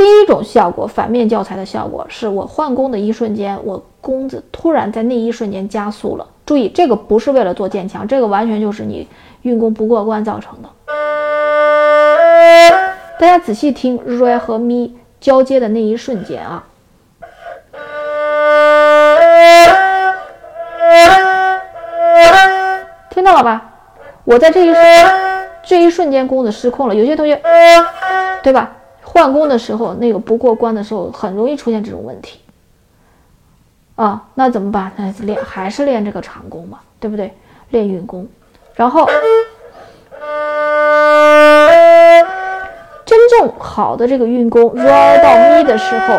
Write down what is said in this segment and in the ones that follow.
第一种效果，反面教材的效果，是我换弓的一瞬间，我弓子突然在那一瞬间加速了。注意，这个不是为了做渐强，这个完全就是你运弓不过关造成的。大家仔细听，re 和 mi 交接的那一瞬间啊，听到了吧？我在这一瞬这一瞬间弓子失控了。有些同学，对吧？换弓的时候，那个不过关的时候，很容易出现这种问题啊。那怎么办？那练还是练这个长弓嘛，对不对？练运弓。然后，真正好的这个运弓，re 到 mi 的时候，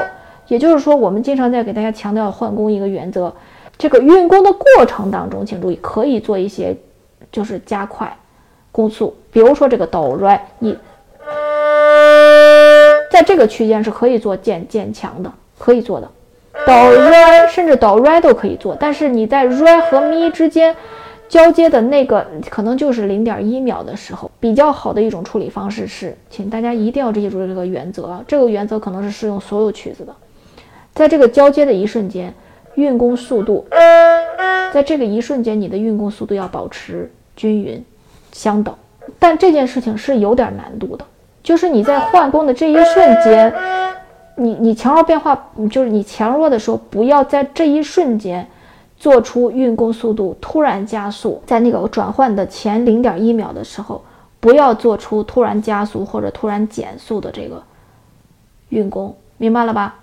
也就是说，我们经常在给大家强调换弓一个原则：这个运弓的过程当中，请注意可以做一些，就是加快弓速。比如说这个哆 re，你。在这个区间是可以做渐渐强的，可以做的，哆 re 甚至哆 re 都可以做。但是你在 re 和 mi 之间交接的那个可能就是零点一秒的时候，比较好的一种处理方式是，请大家一定要记住这个原则啊，这个原则可能是适用所有曲子的。在这个交接的一瞬间，运弓速度，在这个一瞬间，你的运弓速度要保持均匀相等，但这件事情是有点难度的。就是你在换弓的这一瞬间，你你强弱变化，就是你强弱的时候，不要在这一瞬间做出运弓速度突然加速，在那个转换的前零点一秒的时候，不要做出突然加速或者突然减速的这个运弓，明白了吧？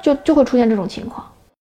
就就会出现这种情况。